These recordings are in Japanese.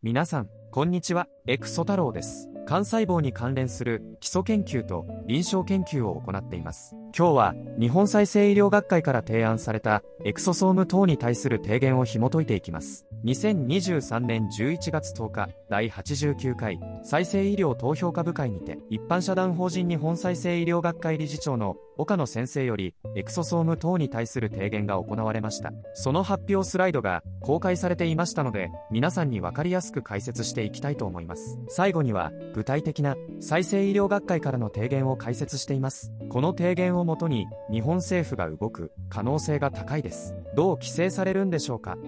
皆さん、こんにちは、エクソ太郎です。幹細胞に関連する基礎研究と臨床研究を行っています。今日は日本再生医療学会から提案されたエクソソーム等に対する提言を紐解いていきます。2023年11月10日第89回再生医療投票株会にて一般社団法人日本再生医療学会理事長の岡野先生よりエクソソーム等に対する提言が行われました。その発表スライドが公開されていましたので皆さんにわかりやすく解説していきたいと思います。最後には具体的な再生医療学会からの提言を解説しています。この提言をもとに日本政府が動く可能性が高いです。どう規制されるんでしょうか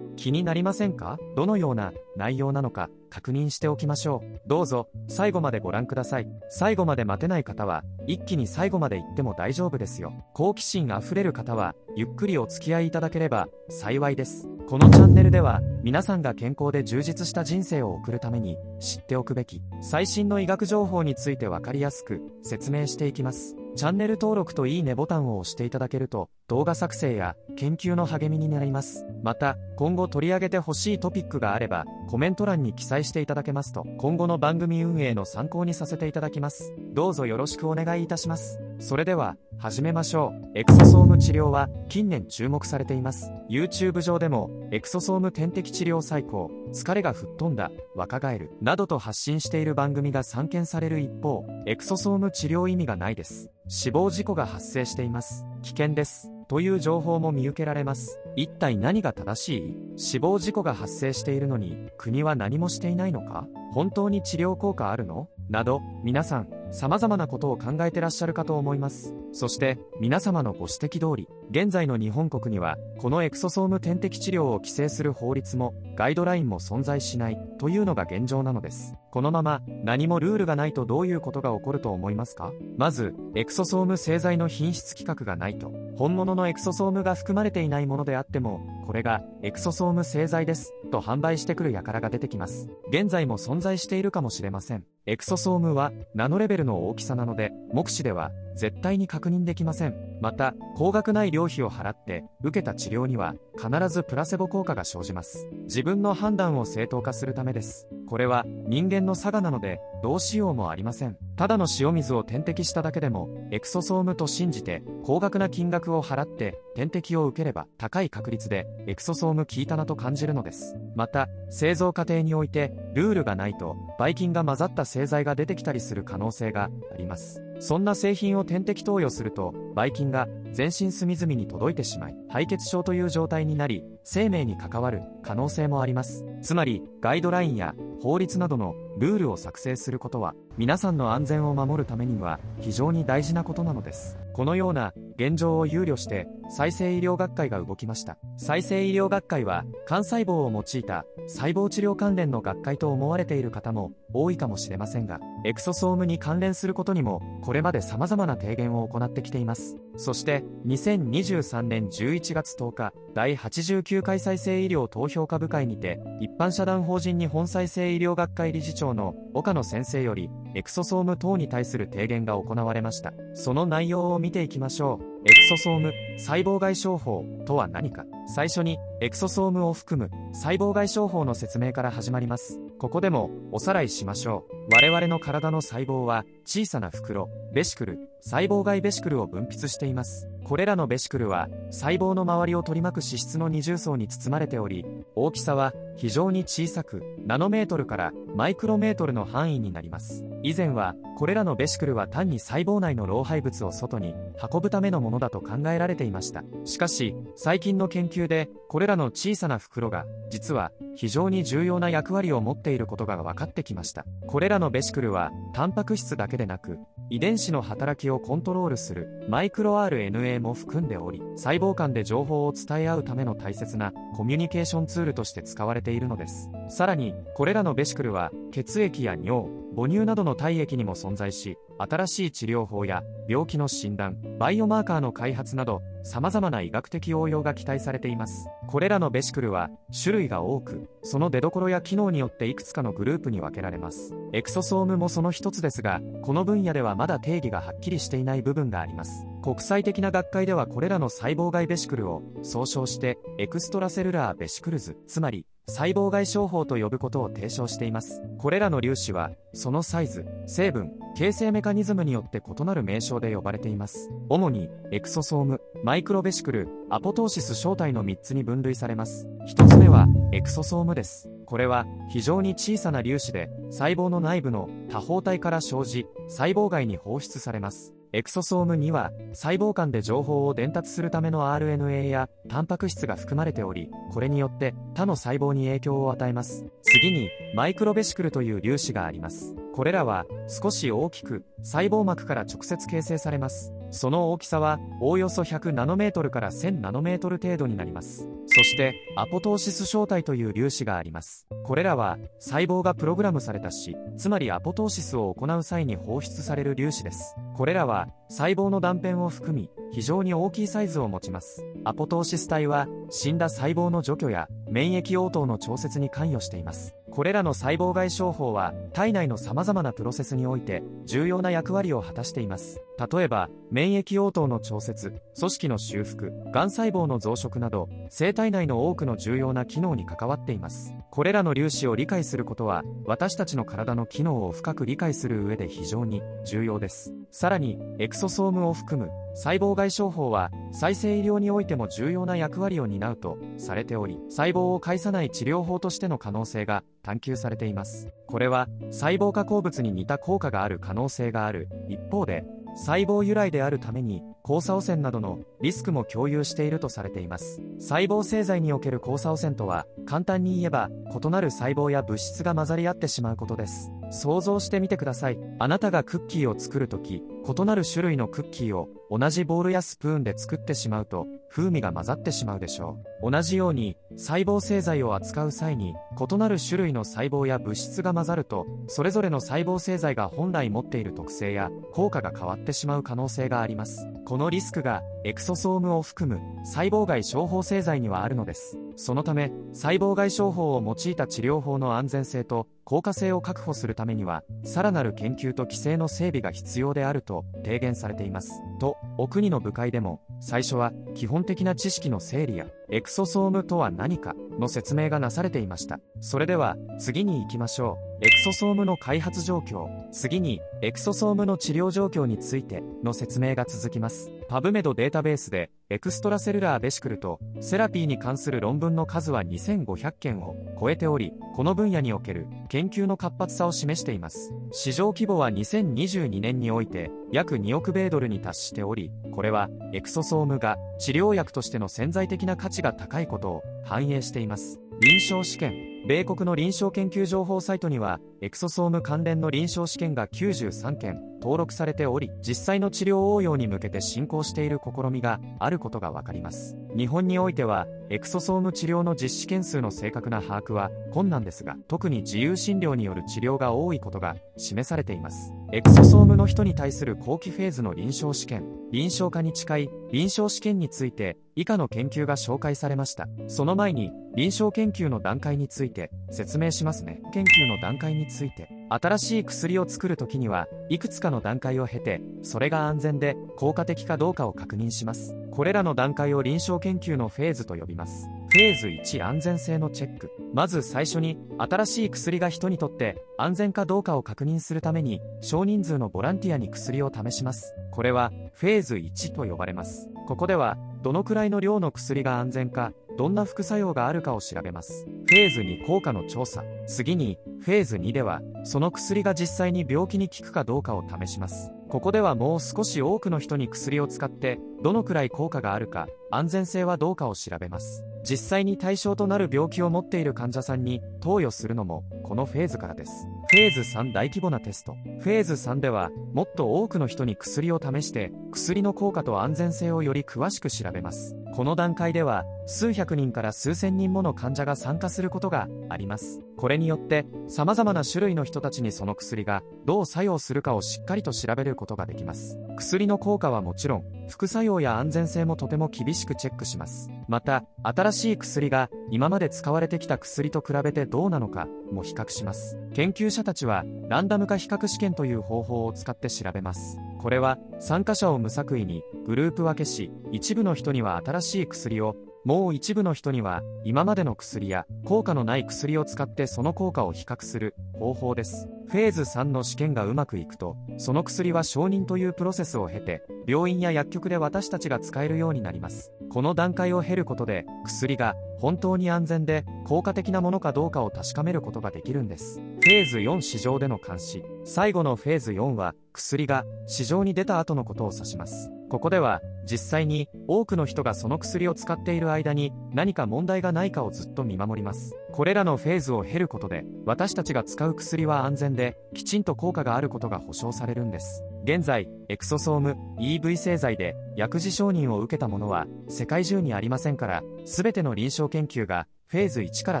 気になりませんか？どのような内容なのか確認しておきましょう。どうぞ最後までご覧ください。最後まで待てない方は一気に最後まで行っても大丈夫ですよ。好奇心あふれる方はゆっくりお付き合いいただければ幸いです。このチャンネルでは皆さんが健康で充実した人生を送るために知っておくべき最新の医学情報についてわかりやすく説明していきます。チャンネル登録といいねボタンを押していただけると動画作成や研究の励みになります。また、今後取り上げてほしいトピックがあればコメント欄に記載していただけますと今後の番組運営の参考にさせていただきます。どうぞよろしくお願いいたします。それでは、始めましょう。エクソソーム治療は近年注目されています。YouTube 上でもエクソソーム点滴治療最高、疲れが吹っ飛んだ、若返る、などと発信している番組が散見される一方、エクソソーム治療意味がないです。死亡事故が発生しています。危険です。という情報も見受けられます。一体何が正しい？死亡事故が発生しているのに国は何もしていないのか？本当に治療効果あるの？など皆さん様々なことを考えてらっしゃるかと思います。そして皆様のご指摘通り現在の日本国にはこのエクソソーム点滴治療を規制する法律もガイドラインも存在しないというのが現状なのです。このまま何もルールがないとどういうことが起こると思いますか？まず、エクソソーム製剤の品質規格がないと、本物のエクソソームが含まれていないものであっても、これがエクソソーム製剤ですと販売してくる輩が出てきます。現在も存在しているかもしれません。エクソソームはナノレベルの大きさなので、目視では絶対に確認できません。また、高額ない料費を払って受けた治療には必ずプラセボ効果が生じます。自分の判断を正当化するためです。これは人間の差がなのでどうしようもありません。ただの塩水を点滴しただけでもエクソソームと信じて高額な金額を払って点滴を受ければ高い確率でエクソソーム効いたなと感じるのです。また、製造過程においてルールがないとばい菌が混ざった製剤が出てきたりする可能性があります。そんな製品を点滴投与すると、ばい菌が全身隅々に届いてしまい、敗血症という状態になり、生命に関わる可能性もあります。つまり、ガイドラインや法律などのルールを作成することは、皆さんの安全を守るためには非常に大事なことなのです。このような現状を憂慮して再生医療学会が動きました再生医療学会は幹細胞を用いた細胞治療関連の学会と思われている方も多いかもしれませんがエクソソームに関連することにもこれまで様々な提言を行ってきていますそして2023年11月10日第89回再生医療投票株会にて一般社団法人日本再生医療学会理事長の岡野先生よりエクソソーム等に対する提言が行われました。その内容を見ていきましょう。エクソソーム細胞外症法とは何か。最初にエクソソームを含む細胞外症法の説明から始まります。ここでもおさらいしましょう。我々の体の細胞は小さな袋ベシクル細胞外ベシクルを分泌しています。これらのベシクルは細胞の周りを取り巻く脂質の二重層に包まれており大きさは非常に小さくナノメートルからマイクロメートルの範囲になります。以前はこれらのベシクルは単に細胞内の老廃物を外に運ぶためのものだと考えられていました。しかし最近の研究でこれらの小さな袋が実は非常に重要な役割を持っているいることが分かってきました。これらのベシクルはタンパク質だけでなく遺伝子の働きをコントロールするマイクロ RNA も含んでおり細胞間で情報を伝え合うための大切なコミュニケーションツールとして使われているのです。さらにこれらのベシクルは血液や尿母乳などの体液にも存在し新しい治療法や病気の診断バイオマーカーの開発など様々な医学的応用が期待されています。これらのベシクルは種類が多くその出所や機能によっていくつかのグループに分けられます。エクソソームもその一つですがこの分野ではまだ定義がはっきりしていない部分があります。国際的な学会ではこれらの細胞外ベシクルを総称して extracellular vesicles つまり細胞外小胞と呼ぶことを提唱しています。これらの粒子は、そのサイズ、成分、形成メカニズムによって異なる名称で呼ばれています。主に、エクソソーム、マイクロベシクル、アポトーシス小体の3つに分類されます。1つ目は、エクソソームです。これは、非常に小さな粒子で、細胞の内部の多胞体から生じ、細胞外に放出されます。エクソソームには細胞間で情報を伝達するための RNA やタンパク質が含まれておりこれによって他の細胞に影響を与えます。次にマイクロベシクルという粒子があります。これらは少し大きく細胞膜から直接形成されます。その大きさはおおよそ100ナノメートルから1000ナノメートル程度になります。そしてアポトーシス小体という粒子があります。これらは細胞がプログラムされたしつまりアポトーシスを行う際に放出される粒子です。これらは細胞の断片を含み非常に大きいサイズを持ちます。アポトーシス体は死んだ細胞の除去や免疫応答の調節に関与しています。これらの細胞外商法は体内の様々なプロセスにおいて重要な役割を果たしています。例えば免疫応答の調節組織の修復がん細胞の増殖など生体内の多くの重要な機能に関わっています。これらの粒子を理解することは私たちの体の機能を深く理解する上で非常に重要です。さらにエクソソームを含む細胞外商法は再生医療においても重要な役割を担うとされており細胞を介さない治療法としての可能性が探求されています。これは細胞化合物に似た効果がある可能性がある。一方で細胞由来であるために交差汚染などのリスクも共有しているとされています。細胞製剤における交差汚染とは簡単に言えば異なる細胞や物質が混ざり合ってしまうことです。想像してみてください。あなたがクッキーを作るとき異なる種類のクッキーを同じボールやスプーンで作ってしまうと風味が混ざってしまうでしょう。同じように細胞製剤を扱う際に異なる種類の細胞や物質が混ざるとそれぞれの細胞製剤が本来持っている特性や効果が変わってしまう可能性があります。このリスクがエクソソームを含む細胞外処方製剤にはあるのです。そのため細胞外処方を用いた治療法の安全性と効果性を確保するためにはさらなる研究と規制の整備が必要であると提言されています。とお国の部会でも最初は基本的な知識の整理やエクソソームとは何かの説明がなされていました。それでは次に行きましょう。エクソソームの開発状況。次にエクソソームの治療状況についての説明が続きます。パブメドデータベースでエクストラセルラーベシクルとセラピーに関する論文の数は2500件を超えておりこの分野における研究の活発さを示しています。市場規模は2022年において約2億米ドルに達しておりこれはエクソソームが治療薬としての潜在的な価値が高いことを反映しています。臨床試験米国の臨床研究情報サイトにはエクソソーム関連の臨床試験が93件登録されており実際の治療応用に向けて進行している試みがあることが分かります。日本においてはエクソソーム治療の実施件数の正確な把握は困難ですが特に自由診療による治療が多いことが示されています。エクソソームの人に対する後期フェーズの臨床試験臨床化に近い臨床試験について以下の研究が紹介されました。その前に臨床研究の段階についてて説明しますね。研究の段階について。新しい薬を作るときにはいくつかの段階を経てそれが安全で効果的かどうかを確認します。これらの段階を臨床研究のフェーズと呼びます。フェーズ1安全性のチェック。まず最初に新しい薬が人にとって安全かどうかを確認するために少人数のボランティアに薬を試します。これはフェーズ1と呼ばれます。ここではどのくらいの量の薬が安全かどんな副作用があるかを調べます。フェーズ2効果の調査。次にフェーズ2ではその薬が実際に病気に効くかどうかを試します。ここではもう少し多くの人に薬を使ってどのくらい効果があるか安全性はどうかを調べます。実際に対象となる病気を持っている患者さんに投与するのもこのフェーズからです。フェーズ3大規模なテスト。フェーズ3ではもっと多くの人に薬を試して薬の効果と安全性をより詳しく調べます。この段階では数百人から数千人もの患者が参加することがあります。これによって様々な種類の人たちにその薬がどう作用するかをしっかりと調べることができます薬の効果はもちろん副作用や安全性もとても厳しくチェックします。また新しい薬が今まで使われてきた薬と比べてどうなのかも比較します。研究者たちはランダム化比較試験という方法を使って調べます。これは参加者を無作為にグループ分けし一部の人には新しい薬をもう一部の人には、今までの薬や効果のない薬を使ってその効果を比較する方法です。フェーズ3の試験がうまくいくと、その薬は承認というプロセスを経て、病院や薬局で私たちが使えるようになります。この段階を経ることで、薬が本当に安全で効果的なものかどうかを確かめることができるんです。フェーズ4市場での監視。最後のフェーズ4は、薬が市場に出た後のことを指します。ここでは、実際に多くの人がその薬を使っている間に何か問題がないかをずっと見守ります。これらのフェーズを経ることで、私たちが使う薬は安全で、きちんと効果があることが保証されるんです。現在、エクソソーム EV 製剤で薬事承認を受けたものは世界中にありませんから、すべての臨床研究がフェーズ1から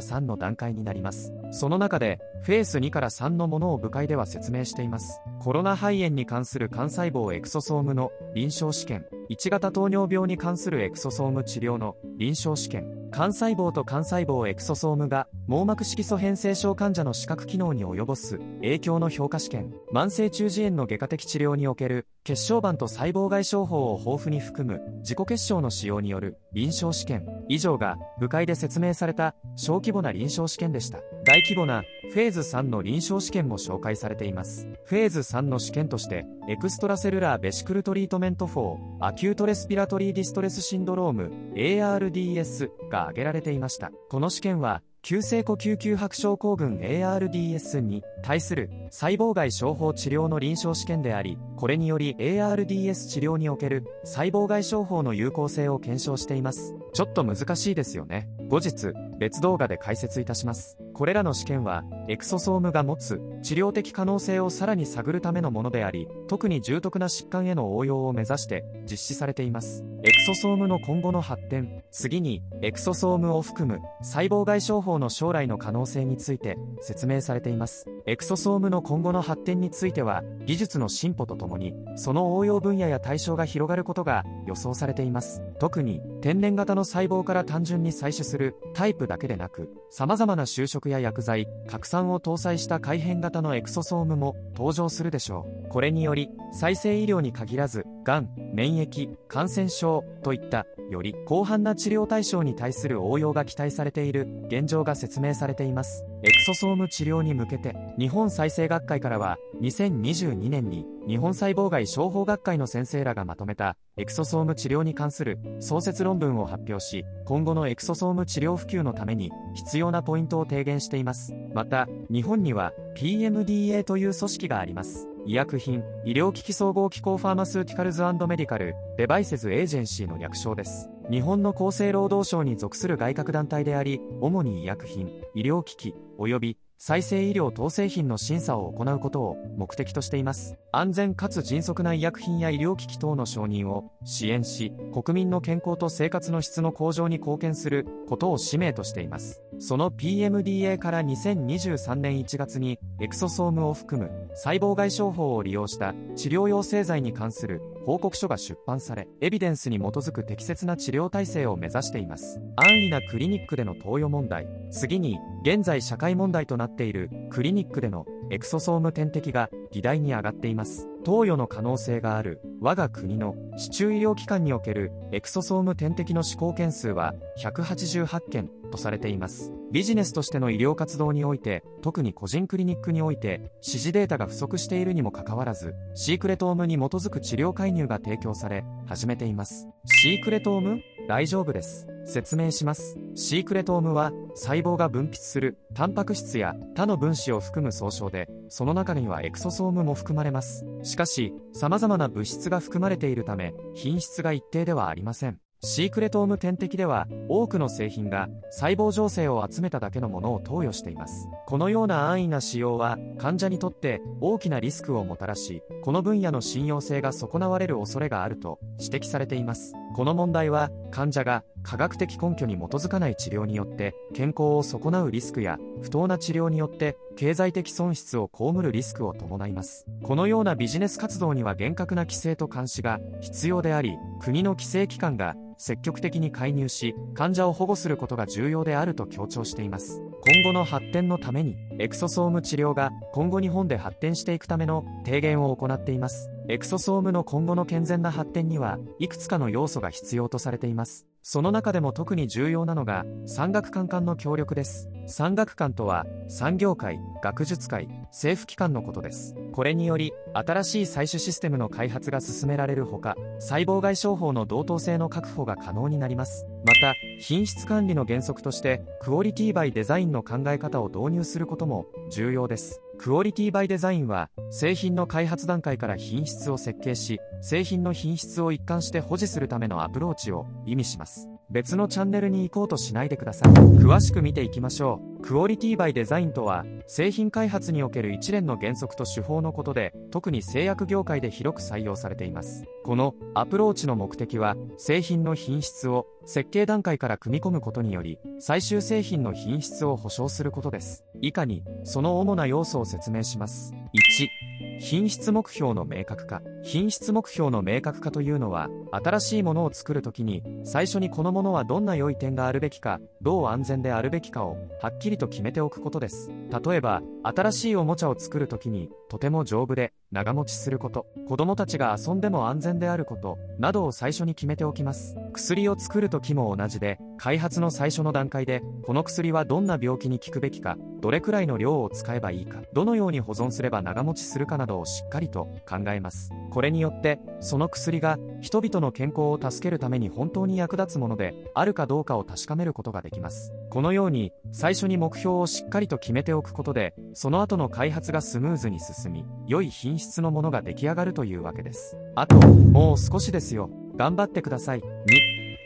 3の段階になります。その中で、フェーズ2から3のものを部会では説明しています。コロナ肺炎に関する幹細胞エクソソームの臨床試験、1型糖尿病に関するエクソソーム治療の臨床試験、幹細胞と幹細胞エクソソームが網膜色素変性症患者の視覚機能に及ぼす影響の評価試験、慢性中耳炎の外科的治療における血小板と細胞外小胞を豊富に含む自己血漿の使用による臨床試験、以上が部会で説明された小規模な臨床試験でした。大規模なフェーズ3の臨床試験も紹介されています。フェーズ3の試験として、 extracellular vesicle treatment for acute respiratory distress syndrome、ARDS が挙げられていました。この試験は、急性呼吸窮迫症候群 ARDS に対する細胞外小胞治療の臨床試験であり、これにより ARDS 治療における細胞外症法の有効性を検証しています。ちょっと難しいですよね。後日、別動画で解説いたします。これらの試験は、エクソソームが持つ治療的可能性をさらに探るためのものであり、特に重篤な疾患への応用を目指して実施されています。エクソソームの今後の発展、次に、エクソソームを含む細胞外症法の将来の可能性について説明されています。エクソソームの今後の発展については、技術の進歩とともに、その応用分野や対象が広がることが予想されています。特に、天然型の細胞から単純に採取するタイプだけでなく、様々な就職や薬剤、核酸を搭載した改変型のエクソソームも登場するでしょう。これにより、再生医療に限らず、がん、免疫、感染症といったより広範な治療対象に対する応用が期待されている現状が説明されています。エクソソーム治療に向けて、日本再生学会からは、2022年に日本細胞外小胞学会の先生らがまとめたエクソソーム治療に関する総説論文を発表し、今後のエクソソーム治療普及のために必要なポイントを提言しています。また、日本には PMDA という組織があります。医薬品、医療機器総合機構 Pharmaceuticals Medical, Devices Agency の略称です。日本の厚生労働省に属する外郭団体であり、主に医薬品、医療機器、及び再生医療等製品の審査を行うことを目的としています。安全かつ迅速な医薬品や医療機器等の承認を支援し、国民の健康と生活の質の向上に貢献することを使命としています。その PMDA から2023年1月にエクソソームを含む細胞外傷法を利用した治療用製剤に関する報告書が出版され、エビデンスに基づく適切な治療体制を目指しています。安易なクリニックでの投与問題。次に、現在社会問題となっているクリニックでのエクソソーム点滴が議題に上がっています。投与の可能性がある我が国の市中医療機関におけるエクソソーム点滴の施行件数は188件とされています。ビジネスとしての医療活動において、特に個人クリニックにおいて、指示データが不足しているにもかかわらず、シークレトームに基づく治療介入が提供され、始めています。シークレトーム？大丈夫です。説明します。シークレトームは細胞が分泌するタンパク質や他の分子を含む総称で、でその中にはエクソソームも含まれます。しかし、様々な物質が含まれているため、品質が一定ではありません。シークレトーム点滴では多くの製品が細胞情勢を集めただけのものを投与しています。このような安易な使用は患者にとって大きなリスクをもたらし、この分野の信用性が損なわれる恐れがあると指摘されています。この問題は患者が科学的根拠に基づかない治療によって健康を損なうリスクや不当な治療によって経済的損失を被るリスクを伴います。このようなビジネス活動には厳格な規制と監視が必要であり、国の規制機関が積極的に介入し、患者を保護することが重要であると強調しています。今後の発展のために、エクソソーム治療が今後日本で発展していくための提言を行っています。エクソソームの今後の健全な発展には、いくつかの要素が必要とされています。その中でも特に重要なのが産学官間の協力です。産学官とは産業界、学術界、政府機関のことです。これにより新しい採取システムの開発が進められるほか、細胞外商法の同等性の確保が可能になります。また、品質管理の原則としてクオリティバイデザインの考え方を導入することも重要です。クオリティバイデザインは製品の開発段階から品質を設計し製品の品質を一貫して保持するためのアプローチを意味します。別のチャンネルに行こうとしないでください。詳しく見ていきましょう。クオリティバイデザインとは製品開発における一連の原則と手法のことで特に製薬業界で広く採用されています。このアプローチの目的は製品の品質を設計段階から組み込むことにより最終製品の品質を保証することです。以下にその主な要素を説明します。1品質目標の明確化。品質目標の明確化というのは新しいものを作るときに最初にこのものはどんな良い点があるべきかどう安全であるべきかをはっきりと決めておくことです。例えば新しいおもちゃを作るときにとても丈夫で長持ちすること子供たちが遊んでも安全であることなどを最初に決めておきます。薬を作る時も同じで開発の最初の段階でこの薬はどんな病気に効くべきかどれくらいの量を使えばいいかどのように保存すれば長持ちするかなどをしっかりと考えます。これによってその薬が人々の健康を助けるために本当に役立つものであるかどうかを確かめることができます。このように最初に目標をしっかりと決めておくことでその後の開発がスムーズに進み良い品質のものが出来上がるというわけです。あともう少しですよ。頑張ってください。2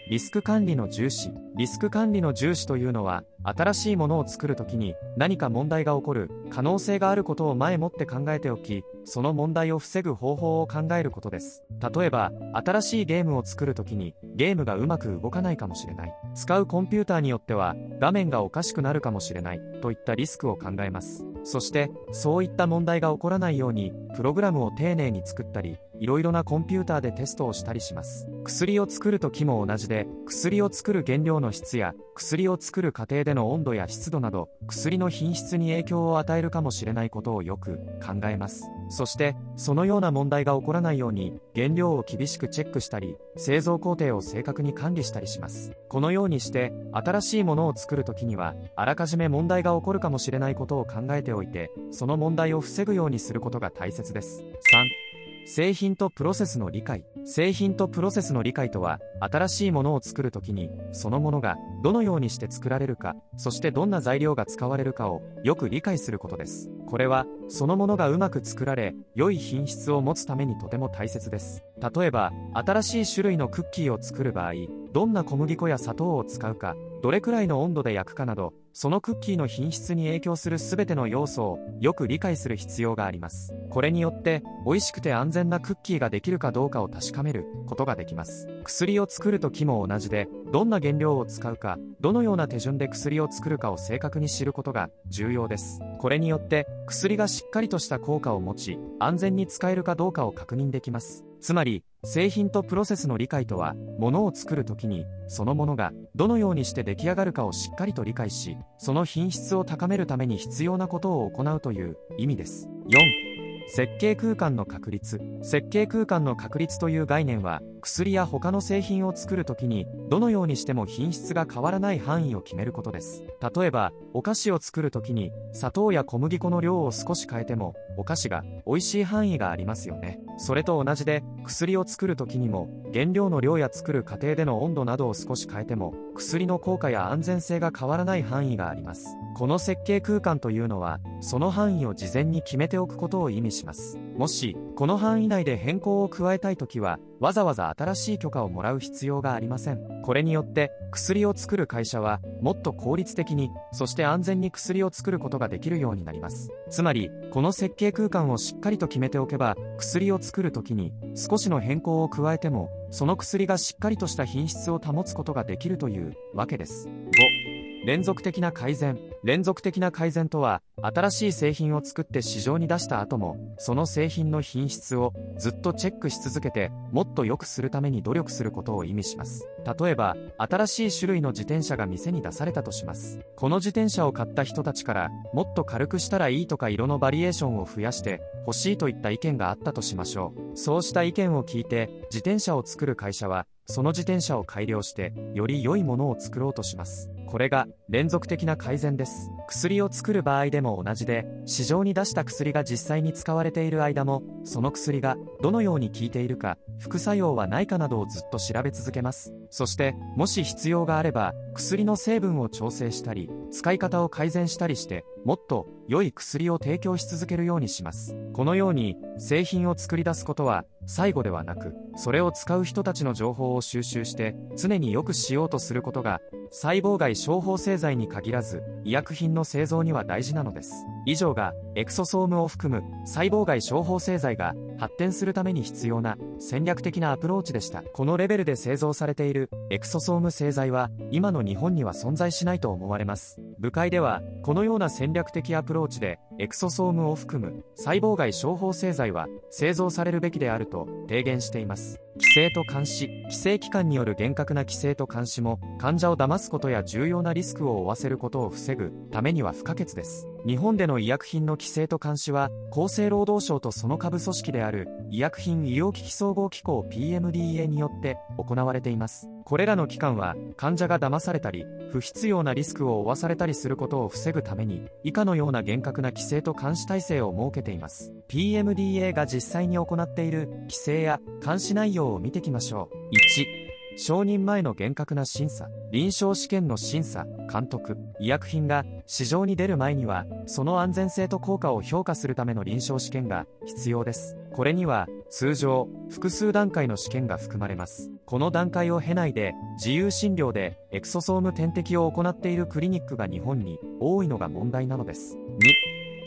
リスク管理の重視。リスク管理の重視というのは新しいものを作るときに何か問題が起こる可能性があることを前もって考えておきその問題を防ぐ方法を考えることです。例えば新しいゲームを作るときにゲームがうまく動かないかもしれない。使うコンピューターによっては画面がおかしくなるかもしれないといったリスクを考えます。そしてそういった問題が起こらないようにプログラムを丁寧に作ったりいろいろなコンピューターでテストをしたりします。薬を作る時も同じで薬を作る原料の質や薬を作る過程での温度や湿度など薬の品質に影響を与えるかもしれないことをよく考えます。そしてそのような問題が起こらないように原料を厳しくチェックしたり製造工程を正確に管理したりします。このようにして新しいものを作るときにはあらかじめ問題が起こるかもしれないことを考えておいてその問題を防ぐようにすることが大切です。3製品とプロセスの理解。製品とプロセスの理解とは新しいものを作るときにそのものがどのようにして作られるかそしてどんな材料が使われるかをよく理解することです。これはそのものがうまく作られ良い品質を持つためにとても大切です。例えば新しい種類のクッキーを作る場合どんな小麦粉や砂糖を使うかどれくらいの温度で焼くかなどそのクッキーの品質に影響する全ての要素をよく理解する必要があります。これによって美味しくて安全なクッキーができるかどうかを確かめることができます。薬を作る時も同じでどんな原料を使うかどのような手順で薬を作るかを正確に知ることが重要です。これによって薬がしっかりとした効果を持ち安全に使えるかどうかを確認できます。つまり製品とプロセスの理解とはものを作るときにそのものがどのようにして出来上がるかをしっかりと理解しその品質を高めるために必要なことを行うという意味です。4設計空間の確立。設計空間の確立という概念は薬や他の製品を作るときにどのようにしても品質が変わらない範囲を決めることです。例えばお菓子を作るときに砂糖や小麦粉の量を少し変えてもお菓子が美味しい範囲がありますよね。それと同じで薬を作るときにも原料の量や作る過程での温度などを少し変えても薬の効果や安全性が変わらない範囲があります。この設計空間というのはその範囲を事前に決めておくことを意味しします。もしこの範囲内で変更を加えたいときはわざわざ新しい許可をもらう必要がありません。これによって薬を作る会社はもっと効率的にそして安全に薬を作ることができるようになります。つまりこの設計空間をしっかりと決めておけば薬を作るときに少しの変更を加えてもその薬がしっかりとした品質を保つことができるというわけです。5連続的な改善。連続的な改善とは新しい製品を作って市場に出した後もその製品の品質をずっとチェックし続けてもっと良くするために努力することを意味します。例えば新しい種類の自転車が店に出されたとします。この自転車を買った人たちからもっと軽くしたらいいとか色のバリエーションを増やして欲しいといった意見があったとしましょう。そうした意見を聞いて自転車を作る会社はその自転車を改良して、より良いものを作ろうとします。これが連続的な改善です。薬を作る場合でも同じで、市場に出した薬が実際に使われている間も、その薬がどのように効いているか、副作用はないかなどをずっと調べ続けます。そして、もし必要があれば、薬の成分を調整したり、使い方を改善したりして、もっと良い薬を提供し続けるようにします。このように、製品を作り出すことは、最後ではなく、それを使う人たちの情報を収集して、常に良くしようとすることが、細胞外処方製剤に限らず、医薬品の製造には大事なのです。以上が、エクソソームを含む細胞外処方製剤が発展するために必要な戦略的なアプローチでした。このレベルで製造されているエクソソーム製剤は今の日本には存在しないと思われます。部会では、このような戦略的アプローチでエクソソームを含む細胞外処方製剤は製造されるべきであると提言しています。規制と監視、規制機関による厳格な規制と監視も患者を騙すことや重要なリスクを負わせることを防ぐためには不可欠です。日本での医薬品の規制と監視は厚生労働省とその下部組織である医薬品医療機器総合機構 PMDA によって行われています。これらの機関は患者が騙されたり不必要なリスクを負わされたりすることを防ぐために以下のような厳格な規制と監視体制を設けています。PMDA が実際に行っている規制や監視内容を見てきましょう。1承認前の厳格な審査、臨床試験の審査、監督、医薬品が市場に出る前には、その安全性と効果を評価するための臨床試験が必要です。これには、通常、複数段階の試験が含まれます。この段階を経ないで、自由診療でエクソソーム点滴を行っているクリニックが日本に多いのが問題なのです。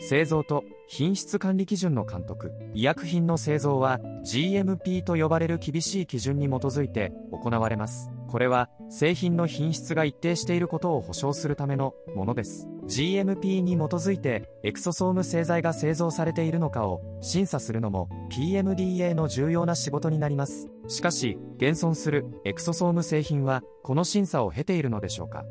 2、製造と品質管理基準の監督。医薬品の製造は GMP と呼ばれる厳しい基準に基づいて行われます。これは製品の品質が一定していることを保証するためのものです。GMP に基づいてエクソソーム製剤が製造されているのかを審査するのも PMDA の重要な仕事になります。しかし現存するエクソソーム製品はこの審査を経ているのでしょうか。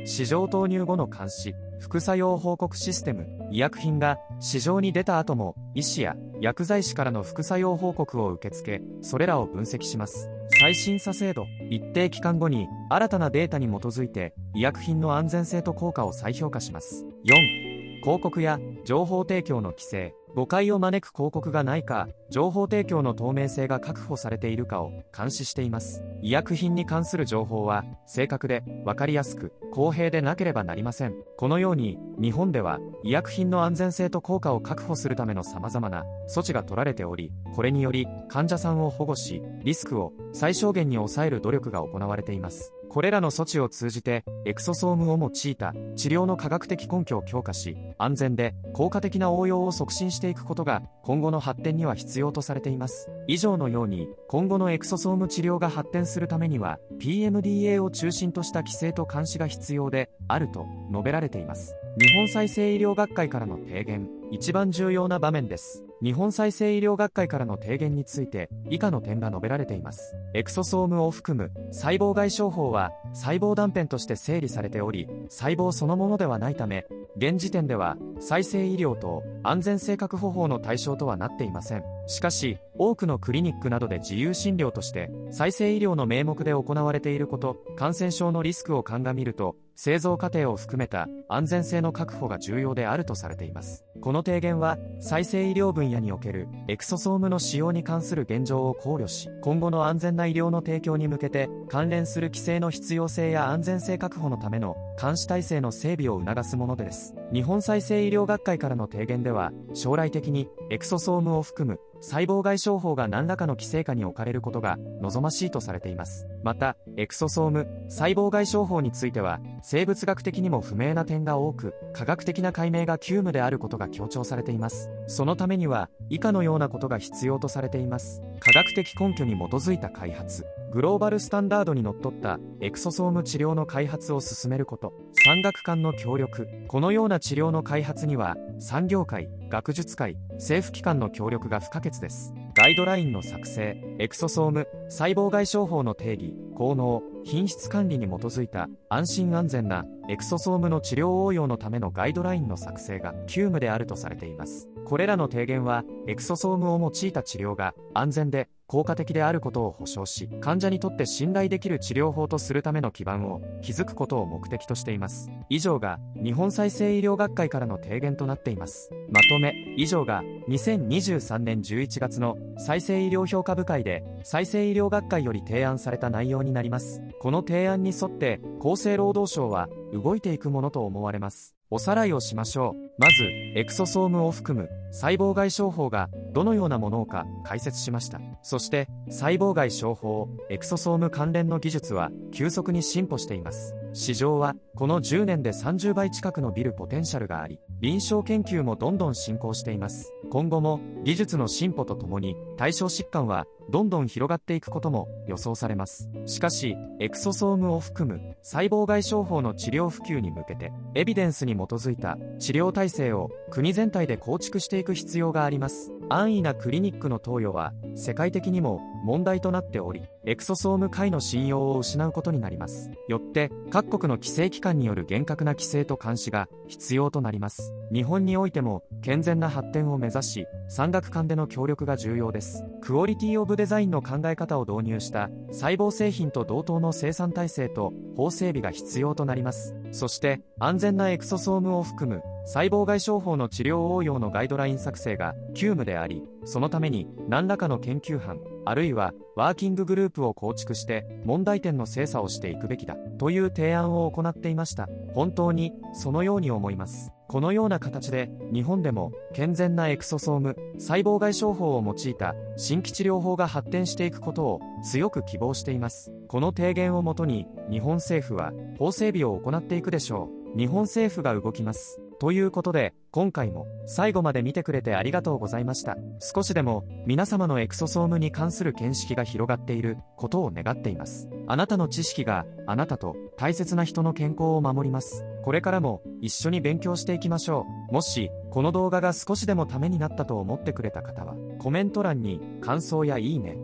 3市場投入後の監視副作用報告システム医薬品が市場に出た後も医師や薬剤師からの副作用報告を受け付けそれらを分析します。最新査制度一定期間後に新たなデータに基づいて医薬品の安全性と効果を再評価します。4広告や情報提供の規制。誤解を招く広告がないか、情報提供の透明性が確保されているかを監視しています。医薬品に関する情報は、正確で、わかりやすく、公平でなければなりません。このように、日本では、医薬品の安全性と効果を確保するための様々な措置が取られており、これにより、患者さんを保護し、リスクを最小限に抑える努力が行われています。これらの措置を通じて、エクソソームを用いた治療の科学的根拠を強化し、安全で効果的な応用を促進していくことが、今後の発展には必要とされています。以上のように、今後のエクソソーム治療が発展するためには、PMDA を中心とした規制と監視が必要であると述べられています。日本再生医療学会からの提言、一番重要な場面です。日本再生医療学会からの提言について以下の点が述べられています。エクソソームを含む細胞外傷法は細胞断片として整理されており細胞そのものではないため現時点では再生医療と安全性確保法の対象とはなっていません。しかし多くのクリニックなどで自由診療として再生医療の名目で行われていること感染症のリスクを鑑みると製造過程を含めた安全性の確保が重要であるとされています。この提言は再生医療分野におけるエクソソームの使用に関する現状を考慮し今後の安全な医療の提供に向けて関連する規制の必要性や安全性確保のための監視体制の整備を促すものです。日本再生医療学会からの提言では将来的にエクソソームを含む細胞外商法が何らかの規制下に置かれることが望ましいとされています。またエクソソーム細胞外商法については生物学的にも不明な点が多く科学的な解明が急務であることが強調されています。そのためには以下のようなことが必要とされています。科学的根拠に基づいた開発。グローバルスタンダードにのっとったエクソソーム治療の開発を進めること。産学間の協力。このような治療の開発には産業界学術界政府機関の協力が不可欠ですガイドラインの作成エクソソーム細胞外傷法の定義効能品質管理に基づいた安心安全なエクソソームの治療応用のためのガイドラインの作成が急務であるとされています。これらの提言は、エクソソームを用いた治療が安全で効果的であることを保証し、患者にとって信頼できる治療法とするための基盤を築くことを目的としています。以上が日本再生医療学会からの提言となっています。まとめ、以上が2023年11月の再生医療評価部会で再生医療学会より提案された内容になります。この提案に沿って厚生労働省は動いていくものと思われます。おさらいをしましょう。まず、エクソソームを含む細胞外商法がどのようなものか解説しました。そして、細胞外商法、エクソソーム関連の技術は急速に進歩しています。市場はこの10年で30倍近くのビルポテンシャルがあり、臨床研究もどんどん進行しています。今後も技術の進歩とともに対象疾患はどんどん広がっていくことも予想されます。しかし、エクソソームを含む細胞外商法の治療普及に向けて、エビデンスに基づいた治療体制を国全体で構築していく必要があります。安易なクリニックの投与は世界的にも問題となっており、エクソソーム界の信用を失うことになります。よって、各国の規制機関による厳格な規制と監視が必要となります。日本においても健全な発展を目指し、産学間での協力が重要です。クオリティブデザインの考え方を導入した細胞製品と同等の生産体制と法整備が必要となります。そして、安全なエクソソームを含む細胞外傷法の治療応用のガイドライン作成が急務であり、そのために何らかの研究班、あるいはワーキンググループを構築して問題点の精査をしていくべきだという提案を行っていました。本当にそのように思います。このような形で日本でも健全なエクソソーム細胞外傷法を用いた新規治療法が発展していくことを強く希望していますこの提言をもとに日本政府は法整備を行っていくでしょう日本政府が動きますということで、今回も最後まで見てくれてありがとうございました。少しでも皆様のエクソソームに関する見識が広がっていることを願っています。あなたの知識があなたと大切な人の健康を守ります。これからも一緒に勉強していきましょう。もし、この動画が少しでもためになったと思ってくれた方は、コメント欄に感想やいいね、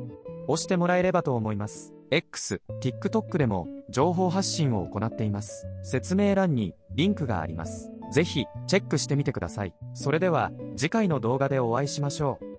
押してもらえればと思います。X、TikTok でも情報発信を行っています。説明欄にリンクがあります。ぜひチェックしてみてください。それでは次回の動画でお会いしましょう。